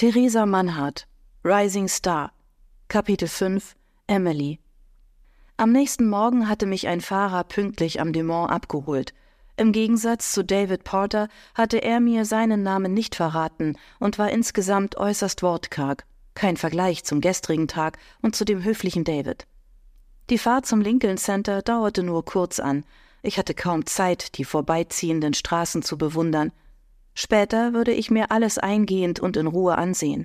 Theresa Mannhardt, Rising Star, Kapitel 5, Emily. Am nächsten Morgen hatte mich ein Fahrer pünktlich am Dumont abgeholt. Im Gegensatz zu David Porter hatte er mir seinen Namen nicht verraten und war insgesamt äußerst wortkarg. Kein Vergleich zum gestrigen Tag und zu dem höflichen David. Die Fahrt zum Lincoln Center dauerte nur kurz an. Ich hatte kaum Zeit, die vorbeiziehenden Straßen zu bewundern. Später würde ich mir alles eingehend und in Ruhe ansehen.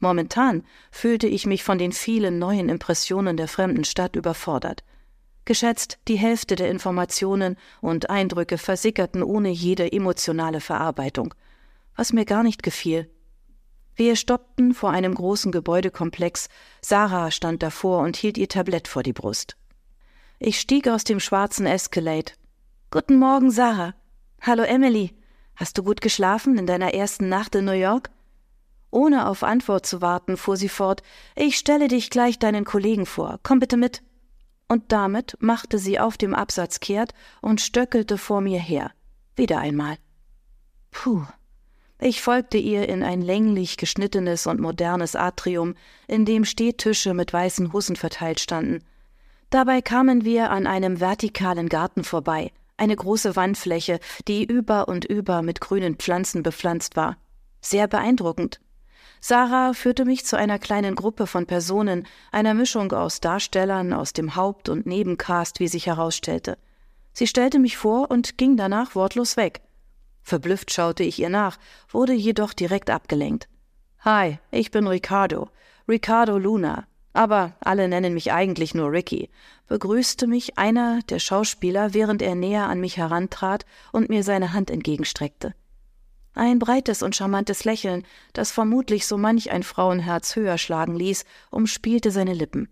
Momentan fühlte ich mich von den vielen neuen Impressionen der fremden Stadt überfordert. Geschätzt, die Hälfte der Informationen und Eindrücke versickerten ohne jede emotionale Verarbeitung, was mir gar nicht gefiel. Wir stoppten vor einem großen Gebäudekomplex. Sarah stand davor und hielt ihr Tablett vor die Brust. Ich stieg aus dem schwarzen Escalade. Guten Morgen, Sarah. Hallo, Emily. Hast du gut geschlafen in deiner ersten Nacht in New York? Ohne auf Antwort zu warten, fuhr sie fort, ich stelle dich gleich deinen Kollegen vor, komm bitte mit. Und damit machte sie auf dem Absatz kehrt und stöckelte vor mir her. Wieder einmal. Puh. Ich folgte ihr in ein länglich geschnittenes und modernes Atrium, in dem Stehtische mit weißen Hussen verteilt standen. Dabei kamen wir an einem vertikalen Garten vorbei, eine große Wandfläche, die über und über mit grünen Pflanzen bepflanzt war. Sehr beeindruckend. Sarah führte mich zu einer kleinen Gruppe von Personen, einer Mischung aus Darstellern aus dem Haupt- und Nebencast, wie sich herausstellte. Sie stellte mich vor und ging danach wortlos weg. Verblüfft schaute ich ihr nach, wurde jedoch direkt abgelenkt. Hi, ich bin Ricardo. Ricardo Luna. Aber alle nennen mich eigentlich nur Ricky, begrüßte mich einer der Schauspieler, während er näher an mich herantrat und mir seine Hand entgegenstreckte. Ein breites und charmantes Lächeln, das vermutlich so manch ein Frauenherz höher schlagen ließ, umspielte seine Lippen.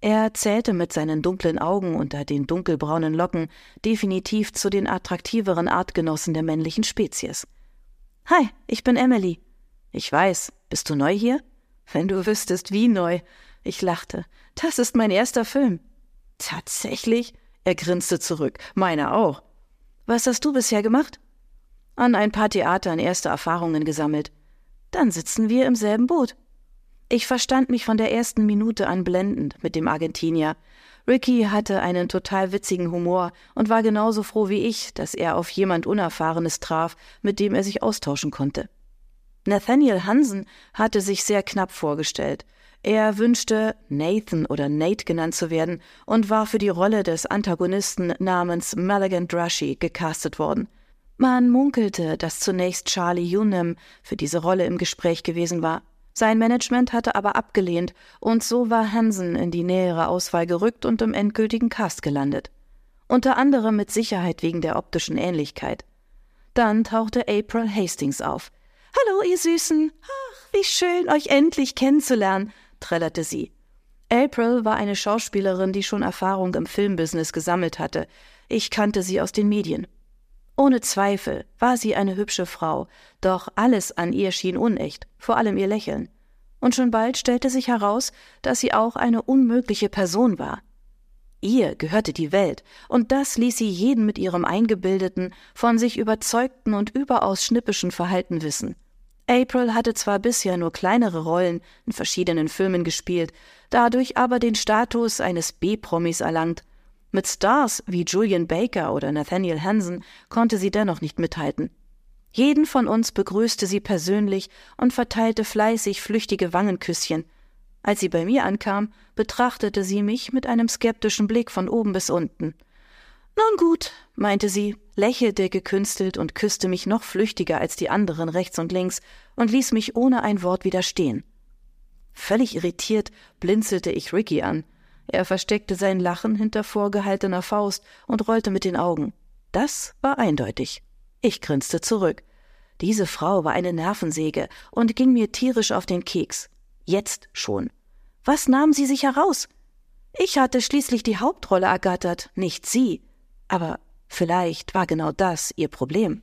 Er zählte mit seinen dunklen Augen unter den dunkelbraunen Locken definitiv zu den attraktiveren Artgenossen der männlichen Spezies. Hi, ich bin Emily. Ich weiß, bist du neu hier? Wenn du wüsstest, wie neu. Ich lachte. Das ist mein erster Film. Tatsächlich? Er grinste zurück. Meiner auch. Was hast du bisher gemacht? an ein paar Theatern erste Erfahrungen gesammelt. Dann sitzen wir im selben Boot. Ich verstand mich von der ersten Minute an blendend mit dem Argentinier. Ricky hatte einen total witzigen Humor und war genauso froh wie ich, dass er auf jemand Unerfahrenes traf, mit dem er sich austauschen konnte. Nathaniel Hansen hatte sich sehr knapp vorgestellt. Er wünschte, Nathan oder Nate genannt zu werden und war für die Rolle des Antagonisten namens Maligan Drushy gecastet worden. Man munkelte, dass zunächst Charlie Hunnam für diese Rolle im Gespräch gewesen war. Sein Management hatte aber abgelehnt, und so war Hansen in die nähere Auswahl gerückt und im endgültigen Cast gelandet. Unter anderem mit Sicherheit wegen der optischen Ähnlichkeit. Dann tauchte April Hastings auf. Hallo, ihr Süßen. Ach, wie schön, euch endlich kennenzulernen, trällerte sie. April war eine Schauspielerin, die schon Erfahrung im Filmbusiness gesammelt hatte. Ich kannte sie aus den Medien. Ohne Zweifel war sie eine hübsche Frau, doch alles an ihr schien unecht, vor allem ihr Lächeln. Und schon bald stellte sich heraus, dass sie auch eine unmögliche Person war. Ihr gehörte die Welt, und das ließ sie jeden mit ihrem eingebildeten, von sich überzeugten und überaus schnippischen Verhalten wissen. April hatte zwar bisher nur kleinere Rollen in verschiedenen Filmen gespielt, dadurch aber den Status eines B-Promis erlangt mit Stars wie Julian Baker oder Nathaniel Hansen konnte sie dennoch nicht mithalten. Jeden von uns begrüßte sie persönlich und verteilte fleißig flüchtige Wangenküsschen. Als sie bei mir ankam, betrachtete sie mich mit einem skeptischen Blick von oben bis unten. Nun gut, meinte sie, lächelte gekünstelt und küsste mich noch flüchtiger als die anderen rechts und links und ließ mich ohne ein Wort widerstehen. Völlig irritiert blinzelte ich Ricky an. Er versteckte sein Lachen hinter vorgehaltener Faust und rollte mit den Augen. Das war eindeutig. Ich grinste zurück. Diese Frau war eine Nervensäge und ging mir tierisch auf den Keks. Jetzt schon. Was nahm sie sich heraus? Ich hatte schließlich die Hauptrolle ergattert, nicht sie. Aber vielleicht war genau das ihr Problem.